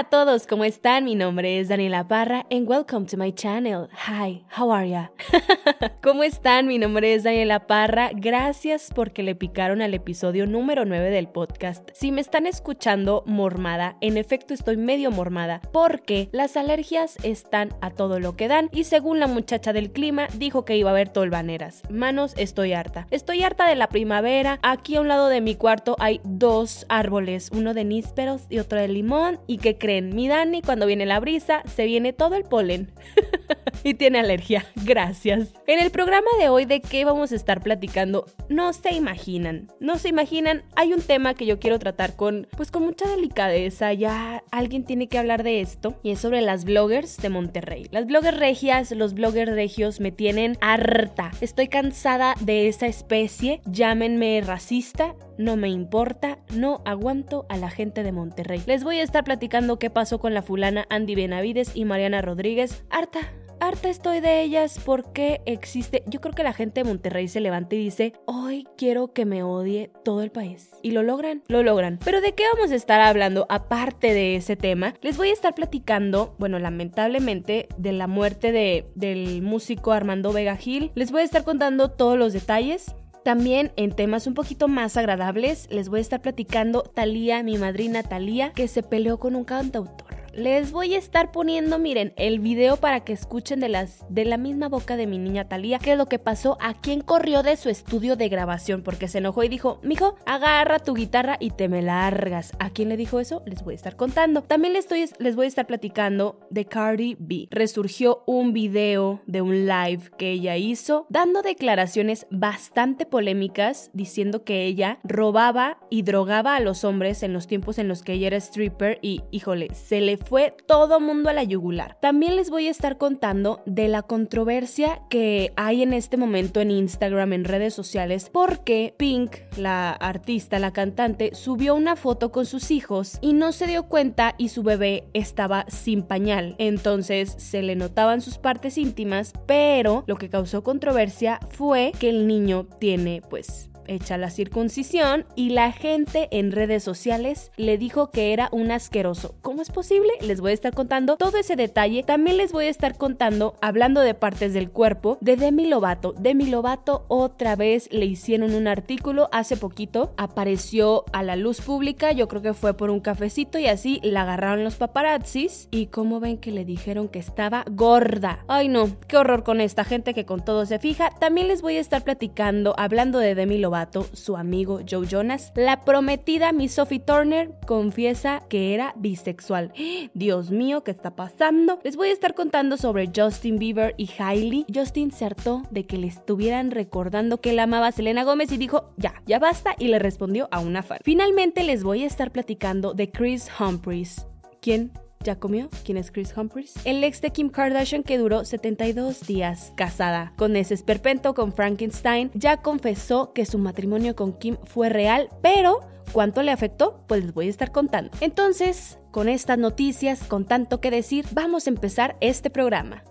A todos, ¿cómo están? Mi nombre es Daniela Parra and welcome to my channel. Hi, how are ya? ¿Cómo están? Mi nombre es Daniela Parra. Gracias porque le picaron al episodio número 9 del podcast. Si me están escuchando mormada, en efecto estoy medio mormada porque las alergias están a todo lo que dan y según la muchacha del clima dijo que iba a haber tolvaneras. Manos, estoy harta. Estoy harta de la primavera. Aquí a un lado de mi cuarto hay dos árboles, uno de nísperos y otro de limón y que mi Dani cuando viene la brisa se viene todo el polen y tiene alergia. Gracias. En el programa de hoy de qué vamos a estar platicando, no se imaginan, no se imaginan, hay un tema que yo quiero tratar con pues con mucha delicadeza, ya alguien tiene que hablar de esto y es sobre las bloggers de Monterrey. Las bloggers regias, los bloggers regios me tienen harta. Estoy cansada de esa especie, llámenme racista, no me importa, no aguanto a la gente de Monterrey. Les voy a estar platicando qué pasó con la fulana Andy Benavides y Mariana Rodríguez. Harta, harta estoy de ellas porque existe. Yo creo que la gente de Monterrey se levanta y dice: Hoy quiero que me odie todo el país. Y lo logran, lo logran. Pero ¿de qué vamos a estar hablando aparte de ese tema? Les voy a estar platicando, bueno, lamentablemente, de la muerte de, del músico Armando Vega Gil. Les voy a estar contando todos los detalles. También en temas un poquito más agradables les voy a estar platicando Talía, mi madrina Talía, que se peleó con un cantautor. Les voy a estar poniendo, miren, el video para que escuchen de las de la misma boca de mi niña Talía qué es lo que pasó, a quién corrió de su estudio de grabación porque se enojó y dijo, "Mijo, agarra tu guitarra y te me largas." ¿A quién le dijo eso? Les voy a estar contando. También les estoy les voy a estar platicando de Cardi B. Resurgió un video de un live que ella hizo dando declaraciones bastante polémicas diciendo que ella robaba y drogaba a los hombres en los tiempos en los que ella era stripper y híjole, se le fue todo mundo a la yugular. También les voy a estar contando de la controversia que hay en este momento en Instagram, en redes sociales, porque Pink, la artista, la cantante, subió una foto con sus hijos y no se dio cuenta y su bebé estaba sin pañal. Entonces se le notaban sus partes íntimas, pero lo que causó controversia fue que el niño tiene pues hecha la circuncisión y la gente en redes sociales le dijo que era un asqueroso. ¿Cómo es posible? Les voy a estar contando todo ese detalle. También les voy a estar contando, hablando de partes del cuerpo, de Demi Lovato. Demi Lovato otra vez le hicieron un artículo hace poquito, apareció a la luz pública, yo creo que fue por un cafecito y así la agarraron los paparazzis y como ven que le dijeron que estaba gorda. Ay no, qué horror con esta gente que con todo se fija. También les voy a estar platicando, hablando de Demi Lovato su amigo Joe Jonas, la prometida Miss Sophie Turner confiesa que era bisexual. Dios mío, ¿qué está pasando? Les voy a estar contando sobre Justin Bieber y Hailey. Justin se hartó de que le estuvieran recordando que él amaba a Selena Gómez y dijo, ya, ya basta, y le respondió a una fan. Finalmente les voy a estar platicando de Chris Humphries. ¿Quién ¿Ya comió? ¿Quién es Chris Humphries? El ex de Kim Kardashian que duró 72 días casada con ese esperpento con Frankenstein ya confesó que su matrimonio con Kim fue real, pero ¿cuánto le afectó? Pues les voy a estar contando. Entonces, con estas noticias, con tanto que decir, vamos a empezar este programa.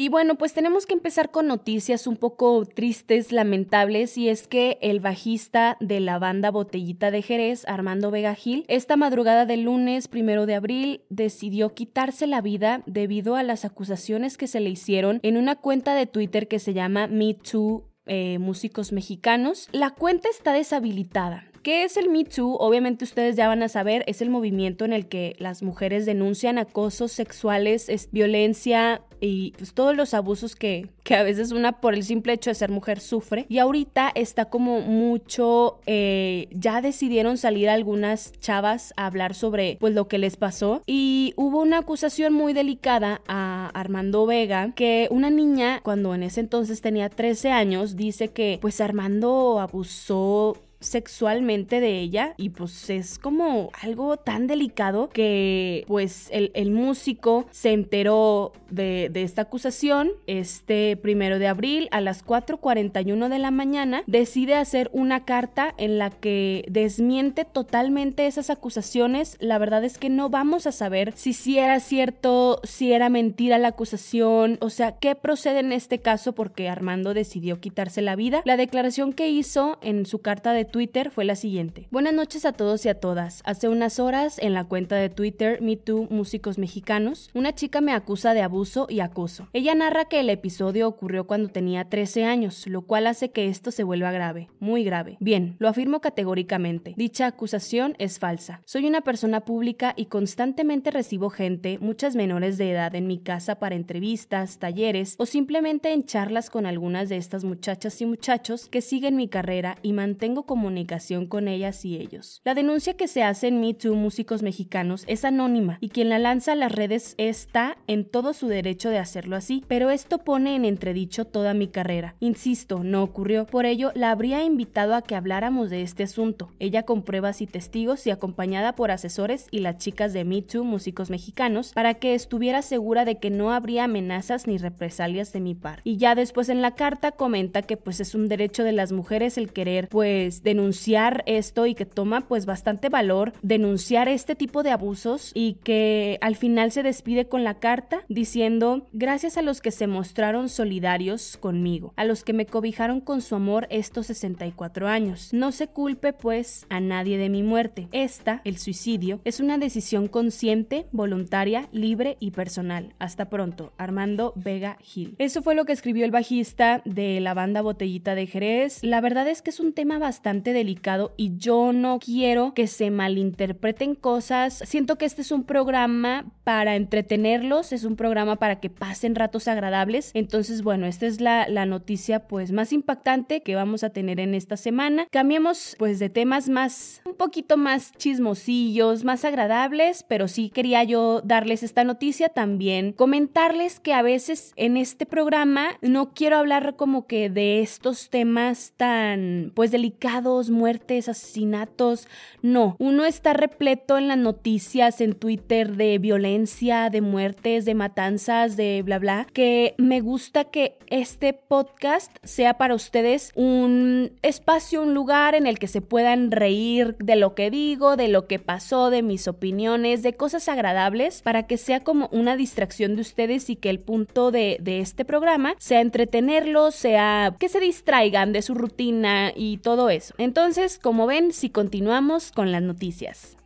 Y bueno, pues tenemos que empezar con noticias un poco tristes, lamentables, y es que el bajista de la banda Botellita de Jerez, Armando Vega Gil, esta madrugada del lunes primero de abril decidió quitarse la vida debido a las acusaciones que se le hicieron en una cuenta de Twitter que se llama Me Too eh, músicos mexicanos. La cuenta está deshabilitada. ¿Qué es el Me Too? Obviamente ustedes ya van a saber, es el movimiento en el que las mujeres denuncian acosos sexuales, es violencia y pues, todos los abusos que, que a veces una por el simple hecho de ser mujer sufre. Y ahorita está como mucho, eh, ya decidieron salir algunas chavas a hablar sobre pues lo que les pasó. Y hubo una acusación muy delicada a Armando Vega, que una niña cuando en ese entonces tenía 13 años dice que pues Armando abusó sexualmente de ella y pues es como algo tan delicado que pues el, músico se enteró de, de, esta acusación este primero de abril a las 4.41 de la mañana. Decide hacer una carta en la que desmiente totalmente esas acusaciones. La verdad es que no vamos a saber si si era cierto si era mentira la acusación o sea qué procede en este caso porque Armando decidió quitarse la vida. La declaración que hizo en su carta de Twitter fue la siguiente. Buenas noches a todos y a todas. Hace unas horas, en la cuenta de Twitter MeToo Músicos Mexicanos, una chica me acusa de abuso y acoso. Ella narra que el episodio ocurrió cuando tenía 13 años, lo cual hace que esto se vuelva grave, muy grave. Bien, lo afirmo categóricamente. Dicha acusación es falsa. Soy una persona pública y constantemente recibo gente, muchas menores de edad, en mi casa para entrevistas, talleres o simplemente en charlas con algunas de estas muchachas y muchachos que siguen mi carrera y mantengo comunicación con ellas y ellos. La denuncia que se hace en Me Too Músicos Mexicanos es anónima y quien la lanza a las redes está en todo su derecho de hacerlo así, pero esto pone en entredicho toda mi carrera. Insisto, no ocurrió, por ello la habría invitado a que habláramos de este asunto, ella con pruebas y testigos y acompañada por asesores y las chicas de Me Too Músicos Mexicanos para que estuviera segura de que no habría amenazas ni represalias de mi parte. Y ya después en la carta comenta que pues es un derecho de las mujeres el querer pues denunciar esto y que toma pues bastante valor denunciar este tipo de abusos y que al final se despide con la carta diciendo gracias a los que se mostraron solidarios conmigo, a los que me cobijaron con su amor estos 64 años. No se culpe pues a nadie de mi muerte. Esta, el suicidio, es una decisión consciente, voluntaria, libre y personal. Hasta pronto, Armando Vega Gil. Eso fue lo que escribió el bajista de la banda Botellita de Jerez. La verdad es que es un tema bastante delicado y yo no quiero que se malinterpreten cosas. Siento que este es un programa para entretenerlos, es un programa para que pasen ratos agradables. Entonces, bueno, esta es la, la noticia pues más impactante que vamos a tener en esta semana. Cambiemos pues de temas más, un poquito más chismosillos, más agradables, pero sí quería yo darles esta noticia también, comentarles que a veces en este programa no quiero hablar como que de estos temas tan pues delicados, muertes, asesinatos, no, uno está repleto en las noticias, en Twitter de violencia, de muertes, de matanzas, de bla bla, que me gusta que este podcast sea para ustedes un espacio, un lugar en el que se puedan reír de lo que digo, de lo que pasó, de mis opiniones, de cosas agradables, para que sea como una distracción de ustedes y que el punto de, de este programa sea entretenerlos, sea que se distraigan de su rutina y todo eso. Entonces, como ven, si continuamos con las noticias.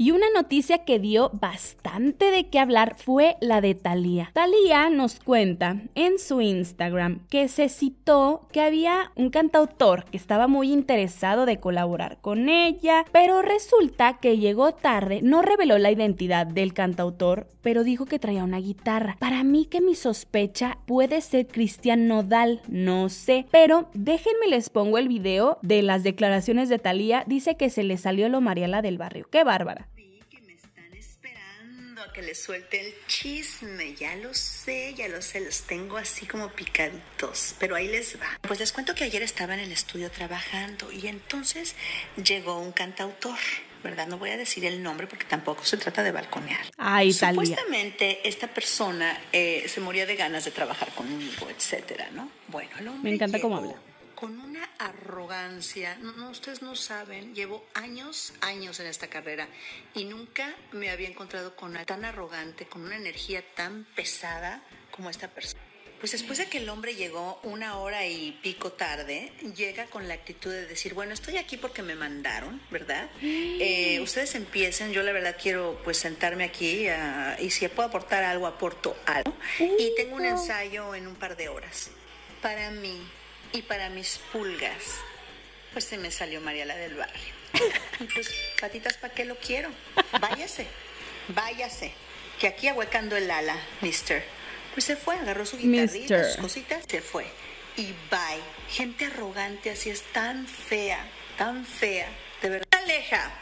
Y una noticia que dio bastante de qué hablar fue la de Thalía. Thalía nos cuenta en su Instagram que se citó que había un cantautor que estaba muy interesado de colaborar con ella, pero resulta que llegó tarde, no reveló la identidad del cantautor, pero dijo que traía una guitarra. Para mí que mi sospecha puede ser Cristian Nodal, no sé, pero déjenme les pongo el video de las declaraciones de Thalía, dice que se le salió lo Mariela del barrio. Qué bárbara que les suelte el chisme. Ya lo sé, ya lo sé, los tengo así como picaditos, pero ahí les va. Pues les cuento que ayer estaba en el estudio trabajando y entonces llegó un cantautor. ¿verdad? No voy a decir el nombre porque tampoco se trata de balconear. Ay, Supuestamente esta persona eh, se moría de ganas de trabajar conmigo, etcétera, ¿no? Bueno, el hombre Me encanta cómo habla una arrogancia. No, ustedes no saben, llevo años, años en esta carrera y nunca me había encontrado con una tan arrogante, con una energía tan pesada como esta persona. Pues después de que el hombre llegó una hora y pico tarde, llega con la actitud de decir, bueno, estoy aquí porque me mandaron, ¿verdad? Eh, ustedes empiecen, yo la verdad quiero pues sentarme aquí ah, y si puedo aportar algo, aporto algo. Y tengo un ensayo en un par de horas. Para mí, y para mis pulgas, pues se me salió María la del barrio. Pues, patitas, ¿para qué lo quiero? Váyase, váyase. Que aquí ahuecando el ala, mister. Pues se fue, agarró su guitarrita, sus cositas, se fue. Y bye. Gente arrogante así es tan fea, tan fea. De verdad. Moraleja.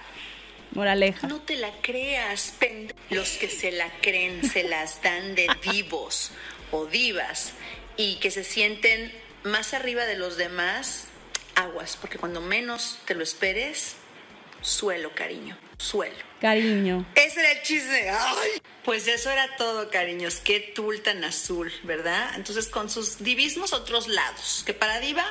Moraleja. No te la creas, Los que se la creen se las dan de divos o divas y que se sienten más arriba de los demás, aguas, porque cuando menos te lo esperes, suelo, cariño, suelo. Cariño. Ese era el chisme. Pues eso era todo, cariños. Qué tul tan azul, ¿verdad? Entonces, con sus divismos otros lados. Que para diva,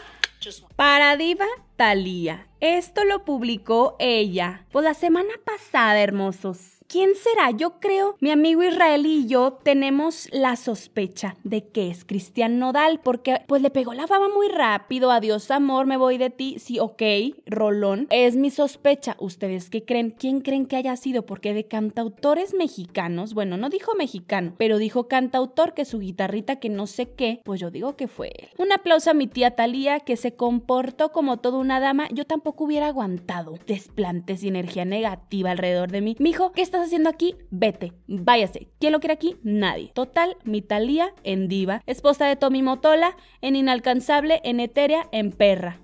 para Diva Talía. Esto lo publicó ella. Pues la semana pasada, hermosos. ¿Quién será? Yo creo, mi amigo Israel y yo tenemos la sospecha de que es Cristian Nodal, porque pues le pegó la fama muy rápido. Adiós, amor, me voy de ti. Sí, ok, Rolón. Es mi sospecha. ¿Ustedes qué creen? ¿Quién creen que haya sido? Porque de cantautores mexicanos, bueno, no dijo mexicano, pero dijo cantautor que su guitarrita que no sé qué, pues yo digo que fue él. Un aplauso a mi tía Talía que se comportó como toda una dama. Yo tampoco hubiera aguantado desplantes y energía negativa alrededor de mí. Mijo, ¿qué estás haciendo aquí? Vete, váyase. ¿Quién lo quiere aquí? Nadie. Total, mi Talía en diva, esposa de Tommy Motola, en inalcanzable, en etérea, en perra.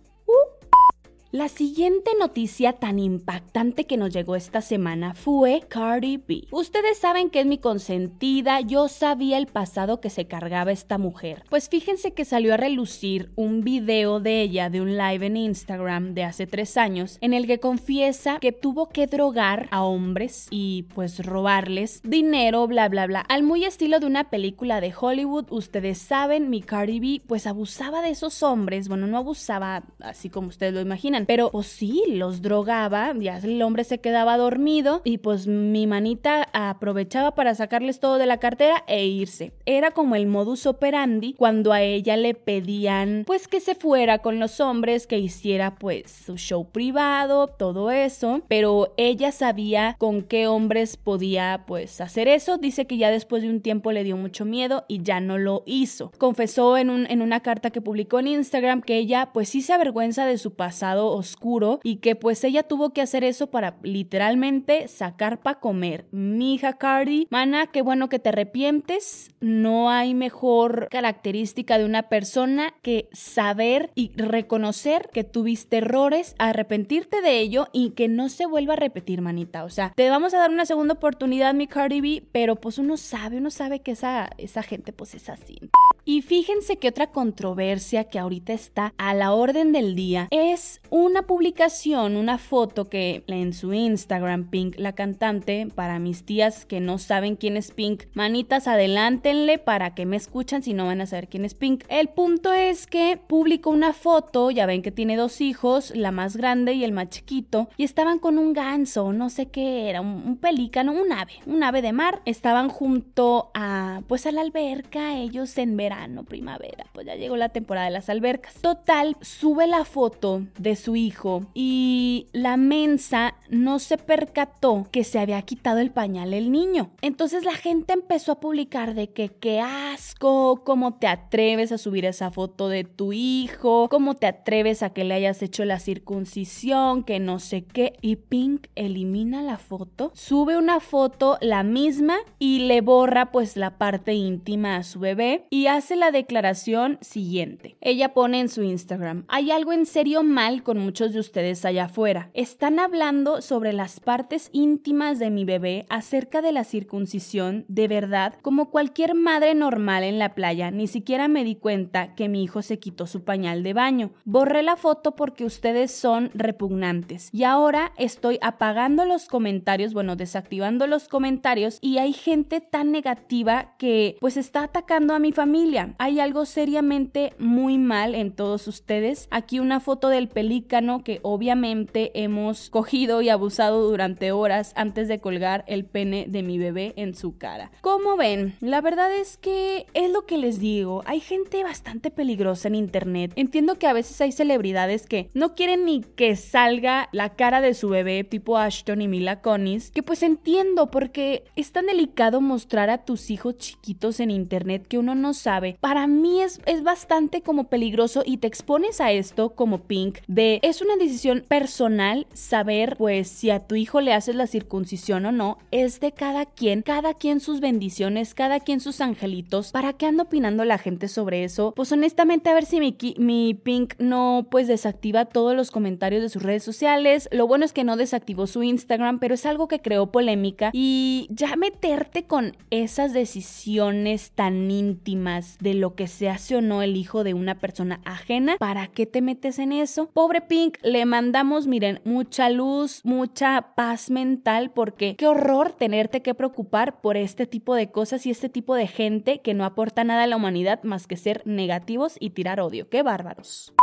La siguiente noticia tan impactante que nos llegó esta semana fue Cardi B. Ustedes saben que es mi consentida, yo sabía el pasado que se cargaba esta mujer. Pues fíjense que salió a relucir un video de ella de un live en Instagram de hace tres años en el que confiesa que tuvo que drogar a hombres y pues robarles dinero, bla bla bla. Al muy estilo de una película de Hollywood, ustedes saben, mi Cardi B pues abusaba de esos hombres, bueno, no abusaba así como ustedes lo imaginan pero pues sí, los drogaba, ya el hombre se quedaba dormido y pues mi manita aprovechaba para sacarles todo de la cartera e irse. Era como el modus operandi cuando a ella le pedían pues que se fuera con los hombres, que hiciera pues su show privado, todo eso, pero ella sabía con qué hombres podía pues hacer eso. Dice que ya después de un tiempo le dio mucho miedo y ya no lo hizo. Confesó en, un, en una carta que publicó en Instagram que ella pues sí se avergüenza de su pasado oscuro y que pues ella tuvo que hacer eso para literalmente sacar para comer. Mi hija Cardi, mana, qué bueno que te arrepientes. No hay mejor característica de una persona que saber y reconocer que tuviste errores, arrepentirte de ello y que no se vuelva a repetir, manita. O sea, te vamos a dar una segunda oportunidad, mi Cardi B, pero pues uno sabe, uno sabe que esa, esa gente pues es así. Y fíjense que otra controversia que ahorita está a la orden del día es una publicación, una foto que en su Instagram, Pink, la cantante, para mis tías que no saben quién es Pink, manitas, adelántenle para que me escuchan si no van a saber quién es Pink. El punto es que publicó una foto, ya ven que tiene dos hijos, la más grande y el más chiquito, y estaban con un ganso, no sé qué era, un, un pelícano, un ave, un ave de mar. Estaban junto a, pues a la alberca, ellos en verano no primavera, pues ya llegó la temporada de las albercas. Total, sube la foto de su hijo y la mensa no se percató que se había quitado el pañal el niño. Entonces la gente empezó a publicar de que qué asco, cómo te atreves a subir esa foto de tu hijo, cómo te atreves a que le hayas hecho la circuncisión, que no sé qué. Y Pink elimina la foto, sube una foto la misma y le borra pues la parte íntima a su bebé y hace hace la declaración siguiente. Ella pone en su Instagram, hay algo en serio mal con muchos de ustedes allá afuera. Están hablando sobre las partes íntimas de mi bebé acerca de la circuncisión, de verdad, como cualquier madre normal en la playa, ni siquiera me di cuenta que mi hijo se quitó su pañal de baño. Borré la foto porque ustedes son repugnantes y ahora estoy apagando los comentarios, bueno, desactivando los comentarios y hay gente tan negativa que pues está atacando a mi familia hay algo seriamente muy mal en todos ustedes. Aquí una foto del pelícano que obviamente hemos cogido y abusado durante horas antes de colgar el pene de mi bebé en su cara. Como ven, la verdad es que es lo que les digo, hay gente bastante peligrosa en internet. Entiendo que a veces hay celebridades que no quieren ni que salga la cara de su bebé tipo Ashton y Mila Conis, que pues entiendo porque es tan delicado mostrar a tus hijos chiquitos en internet que uno no sabe para mí es, es bastante como peligroso y te expones a esto como Pink de es una decisión personal saber pues si a tu hijo le haces la circuncisión o no, es de cada quien, cada quien sus bendiciones, cada quien sus angelitos. ¿Para qué anda opinando la gente sobre eso? Pues honestamente a ver si mi, mi Pink no pues desactiva todos los comentarios de sus redes sociales. Lo bueno es que no desactivó su Instagram, pero es algo que creó polémica y ya meterte con esas decisiones tan íntimas de lo que se hace o no el hijo de una persona ajena. ¿Para qué te metes en eso? Pobre Pink, le mandamos, miren, mucha luz, mucha paz mental, porque qué horror tenerte que preocupar por este tipo de cosas y este tipo de gente que no aporta nada a la humanidad más que ser negativos y tirar odio. ¡Qué bárbaros!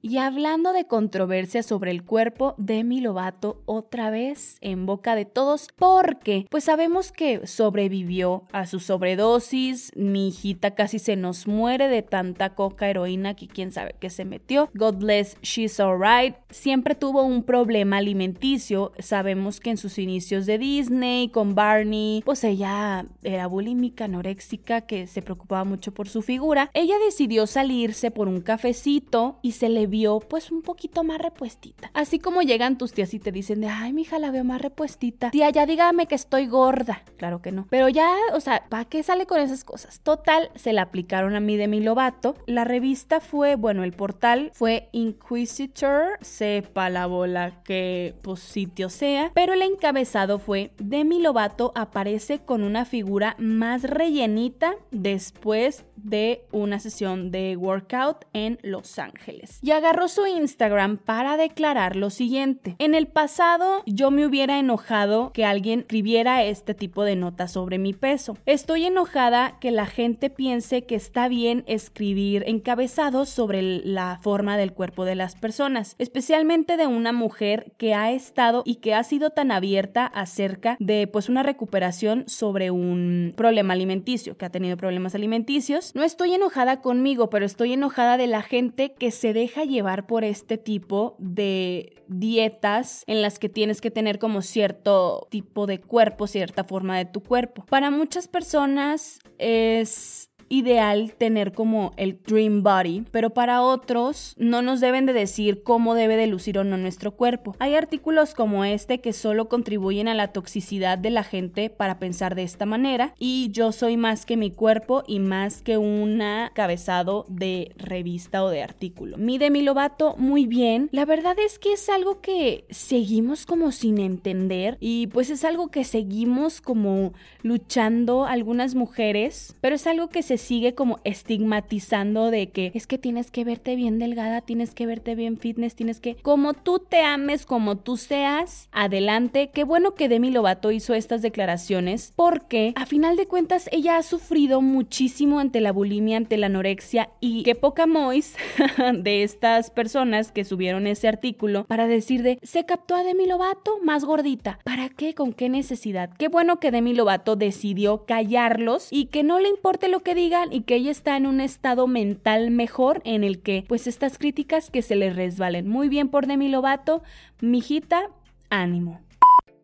Y hablando de controversia sobre el cuerpo, Demi Lovato otra vez en boca de todos porque pues sabemos que sobrevivió a su sobredosis, mi hijita casi se nos muere de tanta coca heroína que quién sabe qué se metió. God bless, she's alright. Siempre tuvo un problema alimenticio. Sabemos que en sus inicios de Disney con Barney, pues ella era bulímica, anoréxica, que se preocupaba mucho por su figura. Ella decidió salirse por un cafecito y se le vio pues un poquito más repuestita. Así como llegan tus tías y te dicen de, ay, mija, la veo más repuestita. Tía, ya dígame que estoy gorda. Claro que no. Pero ya, o sea, ¿para qué sale con esas cosas? Total, se la aplicaron a mí de mi Lovato. La revista fue, bueno, el portal fue Inquisitor, sepa la bola que pues sitio sea, pero el encabezado fue Demi Lovato aparece con una figura más rellenita después de una sesión de workout en Los Ángeles. Y agarró su Instagram para declarar lo siguiente. En el pasado yo me hubiera enojado que alguien escribiera este tipo de notas sobre mi peso. Estoy enojada que la gente piense que está bien escribir encabezados sobre la forma del cuerpo de las personas, especialmente de una mujer que ha estado y que ha sido tan abierta acerca de pues una recuperación sobre un problema alimenticio, que ha tenido problemas alimenticios. No estoy enojada conmigo, pero estoy enojada de la gente que se deja llevar por este tipo de dietas en las que tienes que tener como cierto tipo de cuerpo, cierta forma de tu cuerpo. Para muchas personas es ideal tener como el dream body, pero para otros no nos deben de decir cómo debe de lucir o no nuestro cuerpo. Hay artículos como este que solo contribuyen a la toxicidad de la gente para pensar de esta manera y yo soy más que mi cuerpo y más que una cabezado de revista o de artículo. Mi Lovato muy bien. La verdad es que es algo que seguimos como sin entender y pues es algo que seguimos como luchando algunas mujeres, pero es algo que se sigue como estigmatizando de que es que tienes que verte bien delgada, tienes que verte bien fitness, tienes que, como tú te ames, como tú seas, adelante. Qué bueno que Demi Lovato hizo estas declaraciones porque a final de cuentas ella ha sufrido muchísimo ante la bulimia, ante la anorexia y qué poca mois de estas personas que subieron ese artículo para decir de se captó a Demi Lovato más gordita. ¿Para qué? ¿Con qué necesidad? Qué bueno que Demi Lovato decidió callarlos y que no le importe lo que diga y que ella está en un estado mental mejor en el que pues estas críticas que se le resbalen. Muy bien por Demi Lovato, mijita, ánimo.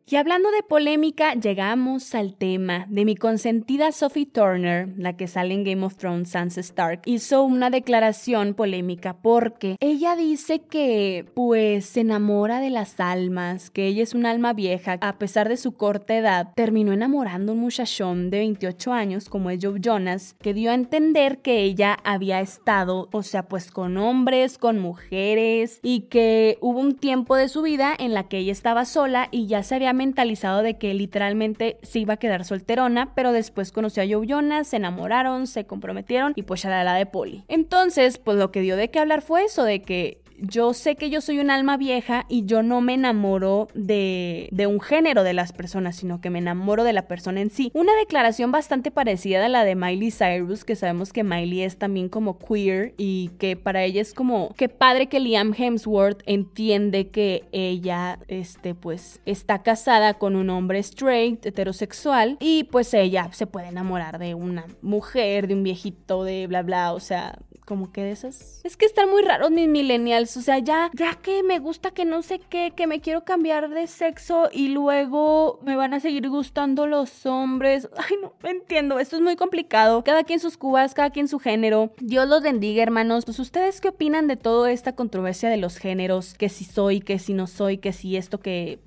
Y hablando de polémica, llegamos al tema de mi consentida Sophie Turner, la que sale en Game of Thrones, Sansa Stark, hizo una declaración polémica porque ella dice que pues se enamora de las almas, que ella es un alma vieja, a pesar de su corta edad, terminó enamorando a un muchachón de 28 años como es Joe Jonas, que dio a entender que ella había estado, o sea, pues con hombres, con mujeres y que hubo un tiempo de su vida en la que ella estaba sola y ya se había mentalizado de que literalmente se iba a quedar solterona, pero después conoció a Joe se enamoraron, se comprometieron y pues ya la, de Polly. Entonces, pues lo que dio de qué hablar fue eso, de que yo sé que yo soy un alma vieja y yo no me enamoro de, de, un género de las personas, sino que me enamoro de la persona en sí. Una declaración bastante parecida a la de Miley Cyrus, que sabemos que Miley es también como queer y que para ella es como que padre que Liam Hemsworth entiende que ella, este, pues, está casada con un hombre straight, heterosexual, y pues ella se puede enamorar de una mujer, de un viejito, de bla bla, o sea, como que de esas. Es que están muy raros mis millennials. O sea, ya, ya que me gusta que no sé qué, que me quiero cambiar de sexo y luego me van a seguir gustando los hombres. Ay, no entiendo. Esto es muy complicado. Cada quien sus cubas, cada quien su género. Dios los bendiga, hermanos. Pues, ¿ustedes qué opinan de toda esta controversia de los géneros? Que si soy, que si no soy, que si esto, que.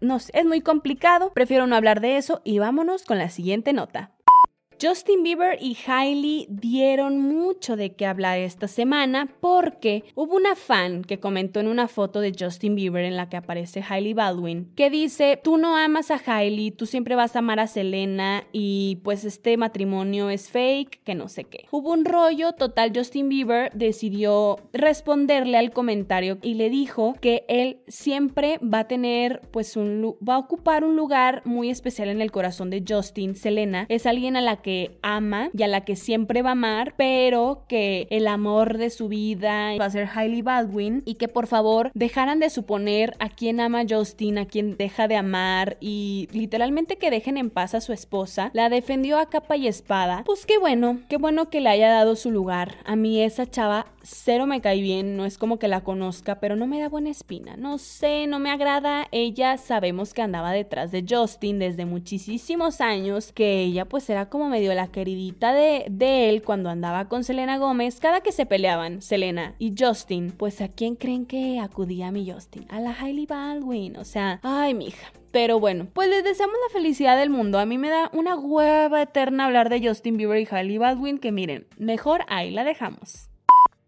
No sé, es muy complicado. Prefiero no hablar de eso y vámonos con la siguiente nota. Justin Bieber y Hailey dieron mucho de qué hablar esta semana porque hubo una fan que comentó en una foto de Justin Bieber en la que aparece Hailey Baldwin que dice, tú no amas a Hailey, tú siempre vas a amar a Selena y pues este matrimonio es fake, que no sé qué. Hubo un rollo total, Justin Bieber decidió responderle al comentario y le dijo que él siempre va a tener pues un, va a ocupar un lugar muy especial en el corazón de Justin. Selena es alguien a la que ama y a la que siempre va a amar, pero que el amor de su vida va a ser Hailey Baldwin y que por favor dejaran de suponer a quién ama Justin, a quién deja de amar y literalmente que dejen en paz a su esposa. La defendió a capa y espada. Pues qué bueno, qué bueno que le haya dado su lugar. A mí esa chava cero me cae bien, no es como que la conozca, pero no me da buena espina. No sé, no me agrada. Ella sabemos que andaba detrás de Justin desde muchísimos años, que ella pues era como medio la queridita de, de él cuando andaba con Selena Gómez, cada que se peleaban, Selena y Justin. Pues a quién creen que acudía mi Justin? A la Hailey Baldwin, o sea, ay, mija. Pero bueno, pues les deseamos la felicidad del mundo. A mí me da una hueva eterna hablar de Justin Bieber y Hailey Baldwin, que miren, mejor ahí la dejamos.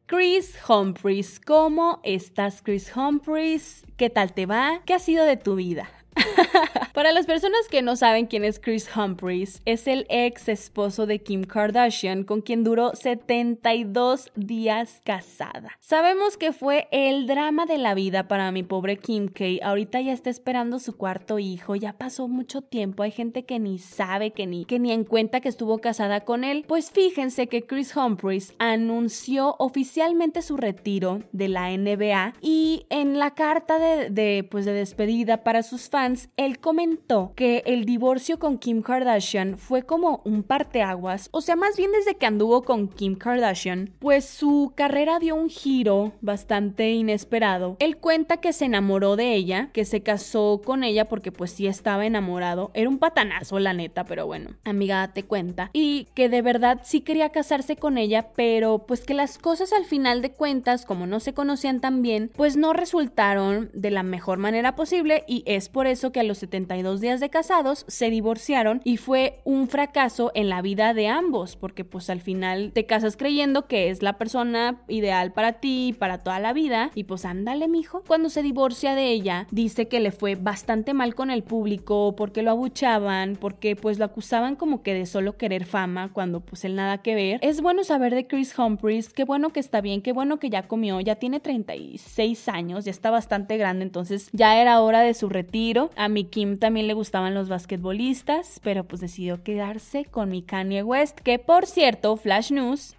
Chris Humphries, ¿cómo estás Chris Humphries? ¿Qué tal te va? ¿Qué ha sido de tu vida? Para las personas que no saben quién es Chris Humphries, es el ex esposo de Kim Kardashian con quien duró 72 días casada. Sabemos que fue el drama de la vida para mi pobre Kim K. Ahorita ya está esperando su cuarto hijo, ya pasó mucho tiempo, hay gente que ni sabe, que ni, que ni en cuenta que estuvo casada con él. Pues fíjense que Chris Humphries anunció oficialmente su retiro de la NBA y en la carta de, de, pues de despedida para sus fans él comentó que el divorcio con Kim Kardashian fue como un parteaguas, o sea, más bien desde que anduvo con Kim Kardashian, pues su carrera dio un giro bastante inesperado. Él cuenta que se enamoró de ella, que se casó con ella porque pues sí estaba enamorado, era un patanazo la neta, pero bueno, amiga, te cuenta, y que de verdad sí quería casarse con ella, pero pues que las cosas al final de cuentas, como no se conocían tan bien, pues no resultaron de la mejor manera posible y es por eso que a los 72 días de casados se divorciaron y fue un fracaso en la vida de ambos, porque pues al final te casas creyendo que es la persona ideal para ti, para toda la vida, y pues ándale, mijo. Cuando se divorcia de ella, dice que le fue bastante mal con el público, porque lo abuchaban, porque pues lo acusaban como que de solo querer fama, cuando pues él nada que ver. Es bueno saber de Chris Humphries, qué bueno que está bien, qué bueno que ya comió, ya tiene 36 años, ya está bastante grande, entonces ya era hora de su retiro a mi Kim también le gustaban los basquetbolistas, pero pues decidió quedarse con mi Kanye West, que por cierto, Flash News,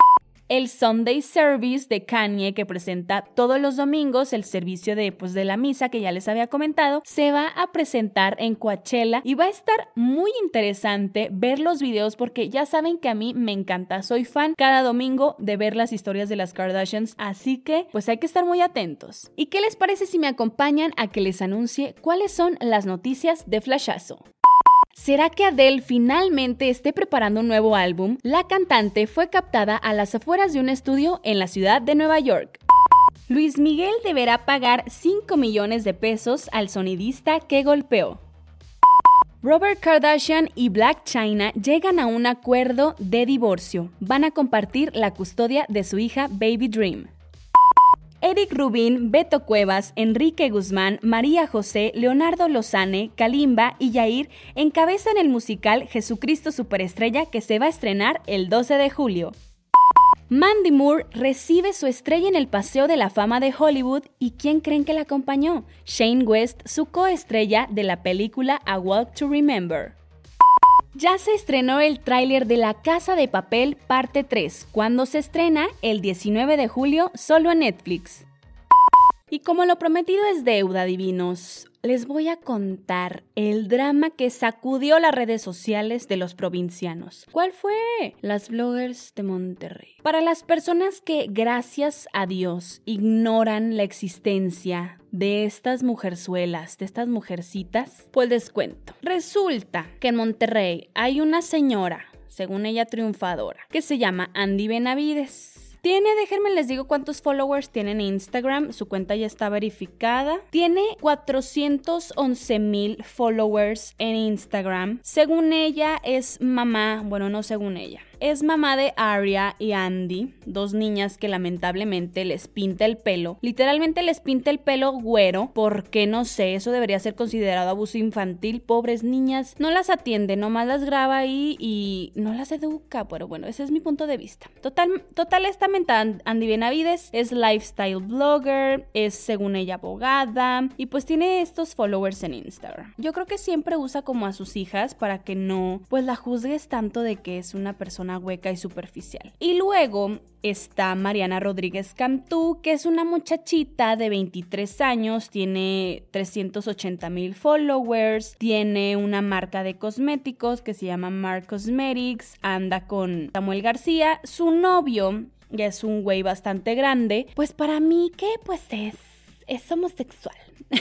el Sunday Service de Kanye que presenta todos los domingos el servicio de, pues, de la misa que ya les había comentado, se va a presentar en Coachella y va a estar muy interesante ver los videos porque ya saben que a mí me encanta, soy fan cada domingo de ver las historias de las Kardashians, así que pues hay que estar muy atentos. ¿Y qué les parece si me acompañan a que les anuncie cuáles son las noticias de Flashazo? ¿Será que Adele finalmente esté preparando un nuevo álbum? La cantante fue captada a las afueras de un estudio en la ciudad de Nueva York. Luis Miguel deberá pagar 5 millones de pesos al sonidista que golpeó. Robert Kardashian y Black China llegan a un acuerdo de divorcio. Van a compartir la custodia de su hija Baby Dream. Eric Rubin, Beto Cuevas, Enrique Guzmán, María José, Leonardo Lozane, Kalimba y Yair encabezan el musical Jesucristo Superestrella que se va a estrenar el 12 de julio. Mandy Moore recibe su estrella en el Paseo de la Fama de Hollywood y ¿quién creen que la acompañó? Shane West, su coestrella de la película A Walk to Remember. Ya se estrenó el tráiler de La Casa de Papel parte 3, cuando se estrena el 19 de julio solo en Netflix. Y como lo prometido es deuda, divinos, les voy a contar el drama que sacudió las redes sociales de los provincianos. ¿Cuál fue? Las bloggers de Monterrey. Para las personas que, gracias a Dios, ignoran la existencia de estas mujerzuelas, de estas mujercitas, pues les cuento. Resulta que en Monterrey hay una señora, según ella triunfadora, que se llama Andy Benavides. Tiene, déjenme les digo cuántos followers tiene en Instagram. Su cuenta ya está verificada. Tiene 411 mil followers en Instagram. Según ella es mamá, bueno, no según ella. Es mamá de Aria y Andy, dos niñas que lamentablemente les pinta el pelo. Literalmente les pinta el pelo güero, porque no sé, eso debería ser considerado abuso infantil. Pobres niñas, no las atiende, nomás las graba ahí y no las educa. Pero bueno, ese es mi punto de vista. Total, total esta mental Andy Benavides es lifestyle blogger, es según ella abogada y pues tiene estos followers en Instagram. Yo creo que siempre usa como a sus hijas para que no pues la juzgues tanto de que es una persona hueca y superficial. Y luego está Mariana Rodríguez Cantú, que es una muchachita de 23 años, tiene 380 mil followers, tiene una marca de cosméticos que se llama Mark Cosmetics, anda con Samuel García, su novio ya es un güey bastante grande, pues para mí que pues es, es homosexual.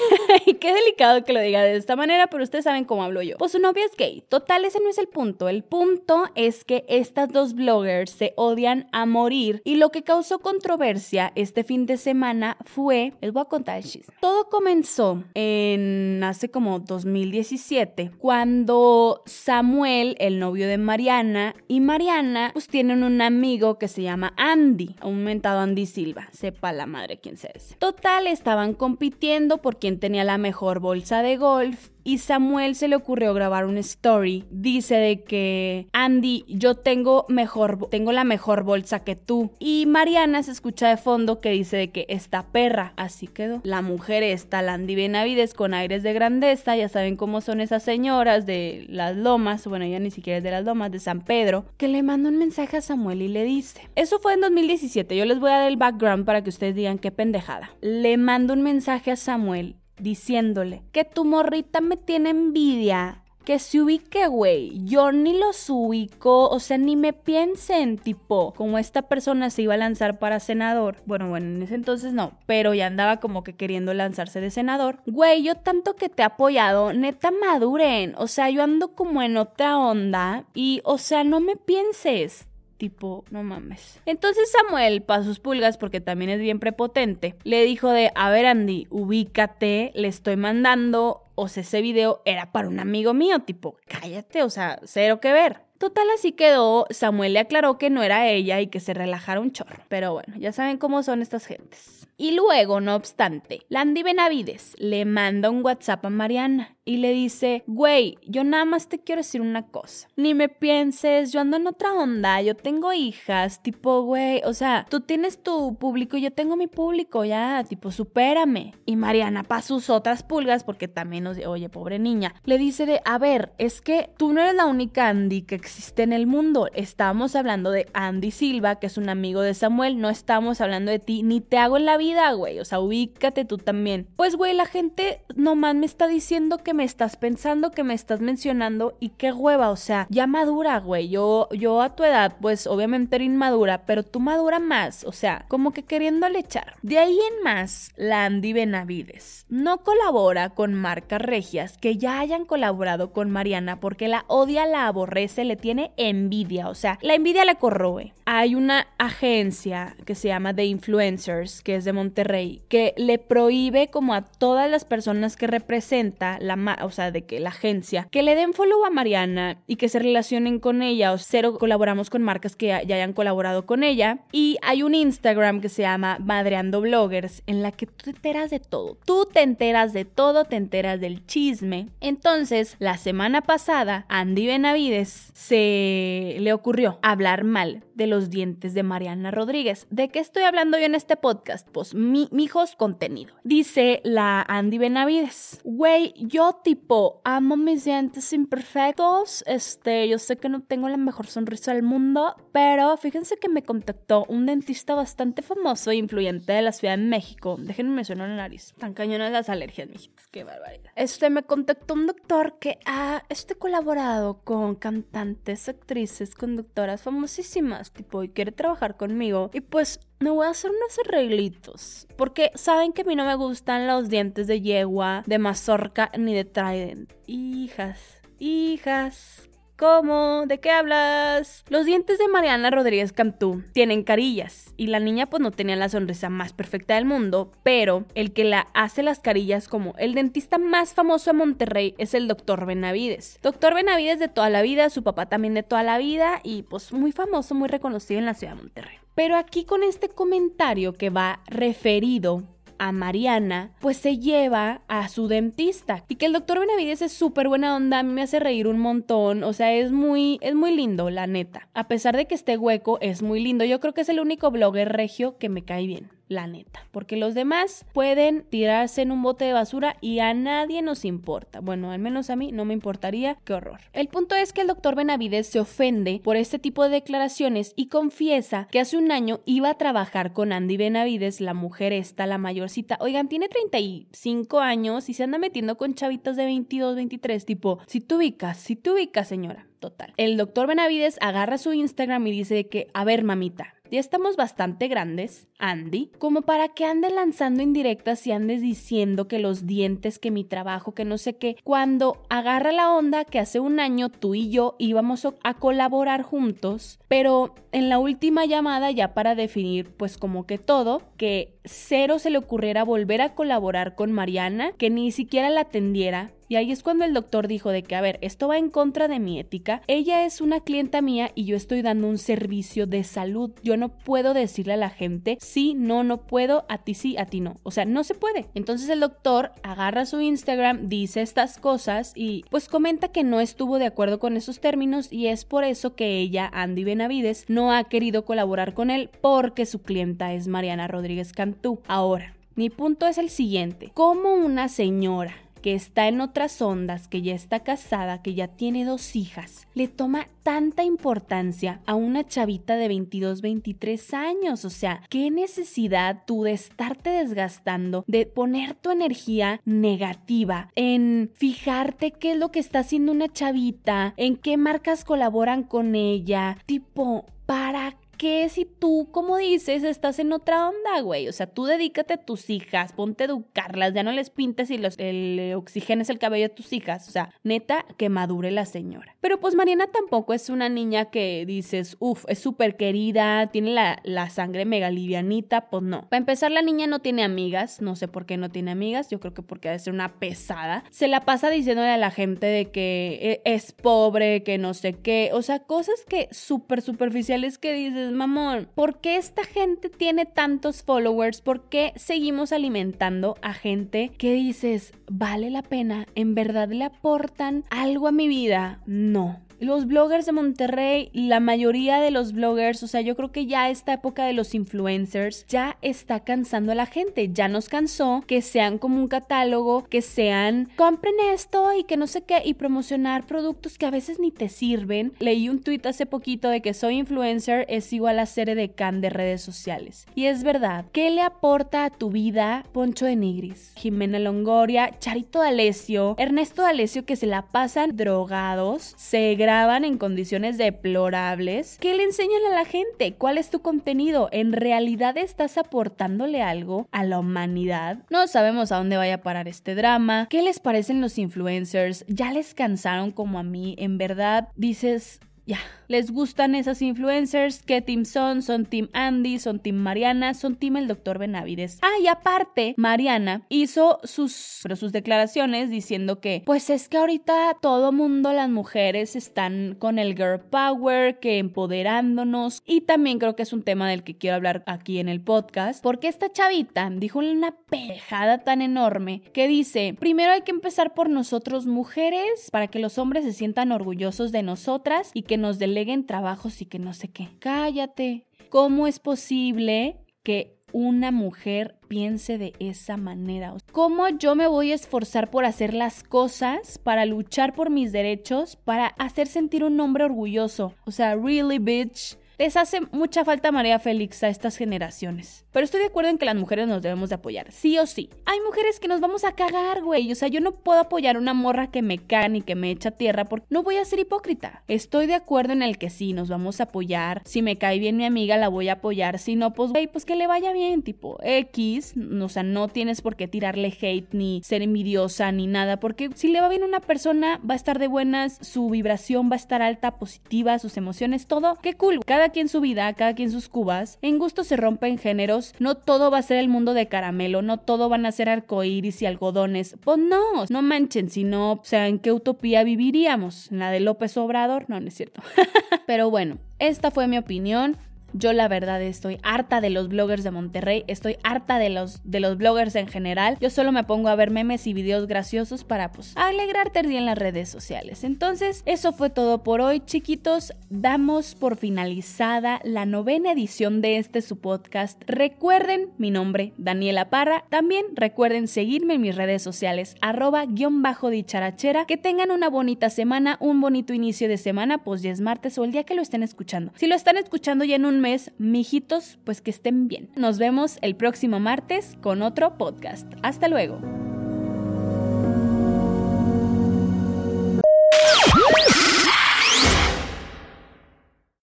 qué delicado que lo diga de esta manera, pero ustedes saben cómo hablo yo. Pues su novia es gay. Total, ese no es el punto. El punto es que estas dos bloggers se odian a morir y lo que causó controversia este fin de semana fue, les voy a contar el chiste. Todo comenzó en hace como 2017 cuando Samuel, el novio de Mariana, y Mariana pues tienen un amigo que se llama Andy, aumentado Andy Silva, sepa la madre quién sea ese. Total, estaban compitiendo por quien tenía la mejor bolsa de golf y Samuel se le ocurrió grabar un story. Dice de que Andy, yo tengo mejor, tengo la mejor bolsa que tú. Y Mariana se escucha de fondo que dice de que esta perra. Así quedó. La mujer está, Landy Benavides, con aires de grandeza. Ya saben cómo son esas señoras de las lomas. Bueno, ella ni siquiera es de las lomas, de San Pedro. Que le manda un mensaje a Samuel y le dice. Eso fue en 2017. Yo les voy a dar el background para que ustedes digan qué pendejada. Le mando un mensaje a Samuel diciéndole que tu morrita me tiene envidia. Que se ubique, güey. Yo ni los ubico, o sea, ni me piensen, tipo, como esta persona se iba a lanzar para senador. Bueno, bueno, en ese entonces no, pero ya andaba como que queriendo lanzarse de senador. Güey, yo tanto que te he apoyado, neta maduren. O sea, yo ando como en otra onda y, o sea, no me pienses tipo, no mames. Entonces Samuel, para sus pulgas, porque también es bien prepotente, le dijo de, a ver Andy, ubícate, le estoy mandando, o sea, ese video era para un amigo mío, tipo, cállate, o sea, cero que ver. Total, así quedó. Samuel le aclaró que no era ella y que se relajara un chorro. Pero bueno, ya saben cómo son estas gentes. Y luego, no obstante, Landy Benavides le manda un WhatsApp a Mariana y le dice, güey, yo nada más te quiero decir una cosa. Ni me pienses, yo ando en otra onda, yo tengo hijas, tipo, güey, o sea, tú tienes tu público y yo tengo mi público, ya, tipo, supérame. Y Mariana, para sus otras pulgas, porque también nos, oye, pobre niña, le dice de, a ver, es que tú no eres la única Andy que existe en el mundo. Estamos hablando de Andy Silva, que es un amigo de Samuel, no estamos hablando de ti, ni te hago en la vida, güey, o sea, ubícate tú también. Pues, güey, la gente nomás me está diciendo que me estás pensando, que me estás mencionando y qué hueva, o sea, ya madura, güey. Yo, yo a tu edad, pues obviamente era inmadura, pero tú madura más, o sea, como que queriéndole echar. De ahí en más, Landy Benavides no colabora con marcas regias que ya hayan colaborado con Mariana porque la odia, la aborrece, le tiene envidia, o sea, la envidia le corroe. Hay una agencia que se llama The Influencers, que es de Monterrey, que le prohíbe como a todas las personas que representa la o sea, de que la agencia, que le den follow a Mariana y que se relacionen con ella, o cero colaboramos con marcas que ya hayan colaborado con ella. Y hay un Instagram que se llama Madreando Bloggers, en la que tú te enteras de todo. Tú te enteras de todo, te enteras del chisme. Entonces, la semana pasada, Andy Benavides se le ocurrió hablar mal de los dientes de Mariana Rodríguez. ¿De qué estoy hablando yo en este podcast? Pues mi, hijos contenido. Dice la Andy Benavides, güey, yo tipo, amo mis dientes imperfectos. Este, yo sé que no tengo la mejor sonrisa del mundo, pero fíjense que me contactó un dentista bastante famoso e influyente de la Ciudad de México. Déjenme mencionar la nariz. Tan cañonas las alergias, mijitos. Qué barbaridad. Este, me contactó un doctor que ha este, colaborado con cantantes, actrices, conductoras famosísimas, tipo, y quiere trabajar conmigo. Y pues me voy a hacer unos arreglitos. Porque saben que a mí no me gustan los dientes de yegua, de mazorca ni de trident. Hijas, hijas, ¿Cómo? ¿De qué hablas? Los dientes de Mariana Rodríguez Cantú tienen carillas y la niña pues no tenía la sonrisa más perfecta del mundo, pero el que la hace las carillas como el dentista más famoso de Monterrey es el doctor Benavides. Doctor Benavides de toda la vida, su papá también de toda la vida y pues muy famoso, muy reconocido en la ciudad de Monterrey. Pero aquí con este comentario que va referido a Mariana, pues se lleva a su dentista. Y que el doctor Benavides es súper buena onda, a mí me hace reír un montón, o sea, es muy, es muy lindo, la neta. A pesar de que esté hueco, es muy lindo. Yo creo que es el único blogger regio que me cae bien la neta. Porque los demás pueden tirarse en un bote de basura y a nadie nos importa. Bueno, al menos a mí no me importaría. Qué horror. El punto es que el doctor Benavides se ofende por este tipo de declaraciones y confiesa que hace un año iba a trabajar con Andy Benavides, la mujer esta, la mayorcita. Oigan, tiene 35 años y se anda metiendo con chavitos de 22, 23. Tipo, si tú ubicas, si tú ubicas, señora. Total. El doctor Benavides agarra su Instagram y dice que, a ver, mamita, ya estamos bastante grandes, Andy, como para que ande lanzando indirectas y andes diciendo que los dientes, que mi trabajo, que no sé qué, cuando agarra la onda que hace un año tú y yo íbamos a colaborar juntos, pero en la última llamada ya para definir pues como que todo, que cero se le ocurriera volver a colaborar con Mariana, que ni siquiera la atendiera, y ahí es cuando el doctor dijo de que, a ver, esto va en contra de mi ética. Ella es una clienta mía y yo estoy dando un servicio de salud. Yo no puedo decirle a la gente, sí, no, no puedo, a ti sí, a ti no. O sea, no se puede. Entonces el doctor agarra su Instagram, dice estas cosas y pues comenta que no estuvo de acuerdo con esos términos y es por eso que ella, Andy Benavides, no ha querido colaborar con él porque su clienta es Mariana Rodríguez Cantú. Ahora, mi punto es el siguiente. ¿Cómo una señora que está en otras ondas, que ya está casada, que ya tiene dos hijas, le toma tanta importancia a una chavita de 22, 23 años. O sea, ¿qué necesidad tú de estarte desgastando, de poner tu energía negativa en fijarte qué es lo que está haciendo una chavita, en qué marcas colaboran con ella? Tipo, ¿para ¿Qué si tú, como dices, estás en otra onda, güey? O sea, tú dedícate a tus hijas, ponte a educarlas, ya no les pintes y los, el oxigenes el cabello a tus hijas. O sea, neta, que madure la señora. Pero pues Mariana tampoco es una niña que dices, uff, es súper querida, tiene la, la sangre mega livianita, pues no. Para empezar, la niña no tiene amigas, no sé por qué no tiene amigas, yo creo que porque debe ser una pesada. Se la pasa diciéndole a la gente de que e, es pobre, que no sé qué, o sea, cosas que súper superficiales que dices, mamón, ¿por qué esta gente tiene tantos followers? ¿Por qué seguimos alimentando a gente que dices, vale la pena? ¿En verdad le aportan algo a mi vida? No. Los bloggers de Monterrey, la mayoría de los bloggers, o sea, yo creo que ya esta época de los influencers ya está cansando a la gente. Ya nos cansó que sean como un catálogo, que sean compren esto y que no sé qué, y promocionar productos que a veces ni te sirven. Leí un tweet hace poquito de que soy influencer es igual a ser de can de redes sociales. Y es verdad, ¿qué le aporta a tu vida Poncho de Nigris, Jimena Longoria, Charito D'Alessio, Ernesto D'Alessio que se la pasan drogados, se graban en condiciones deplorables. ¿Qué le enseñan a la gente? ¿Cuál es tu contenido? ¿En realidad estás aportándole algo a la humanidad? No sabemos a dónde vaya a parar este drama. ¿Qué les parecen los influencers? ¿Ya les cansaron como a mí? En verdad, dices, ya, les gustan esas influencers, qué team son, son team Andy, son team Mariana, son team el doctor Benavides. Ah, y aparte, Mariana hizo sus, pero sus declaraciones diciendo que, pues es que ahorita todo mundo, las mujeres están con el girl power, que empoderándonos, y también creo que es un tema del que quiero hablar aquí en el podcast, porque esta chavita dijo una pejada tan enorme que dice, primero hay que empezar por nosotros mujeres, para que los hombres se sientan orgullosos de nosotras y que nos deleguen trabajos y que no sé qué. Cállate. ¿Cómo es posible que una mujer piense de esa manera? ¿Cómo yo me voy a esforzar por hacer las cosas, para luchar por mis derechos, para hacer sentir un hombre orgulloso? O sea, really, bitch. Les hace mucha falta María Félix a estas generaciones. Pero estoy de acuerdo en que las mujeres nos debemos de apoyar, sí o sí. Hay mujeres que nos vamos a cagar, güey. O sea, yo no puedo apoyar a una morra que me caga ni que me echa tierra porque no voy a ser hipócrita. Estoy de acuerdo en el que sí, nos vamos a apoyar. Si me cae bien mi amiga, la voy a apoyar. Si no, pues, güey, pues que le vaya bien, tipo X. O sea, no tienes por qué tirarle hate ni ser envidiosa ni nada, porque si le va bien a una persona, va a estar de buenas, su vibración va a estar alta, positiva, sus emociones, todo. Qué cool. Cada quien su vida, cada quien sus cubas. En gusto se rompen géneros. No todo va a ser el mundo de caramelo, no todo van a ser arcoíris y algodones. Pues no, no manchen, sino, o sea, ¿en qué utopía viviríamos? ¿En la de López Obrador? No, no es cierto. Pero bueno, esta fue mi opinión. Yo la verdad estoy harta de los bloggers de Monterrey, estoy harta de los, de los bloggers en general. Yo solo me pongo a ver memes y videos graciosos para pues alegrarte el en las redes sociales. Entonces, eso fue todo por hoy, chiquitos. Damos por finalizada la novena edición de este su podcast. Recuerden mi nombre, Daniela Parra. También recuerden seguirme en mis redes sociales, arroba guion bajo dicharachera. Que tengan una bonita semana, un bonito inicio de semana, pues ya es martes o el día que lo estén escuchando. Si lo están escuchando ya en un mes, mijitos, pues que estén bien. Nos vemos el próximo martes con otro podcast. Hasta luego.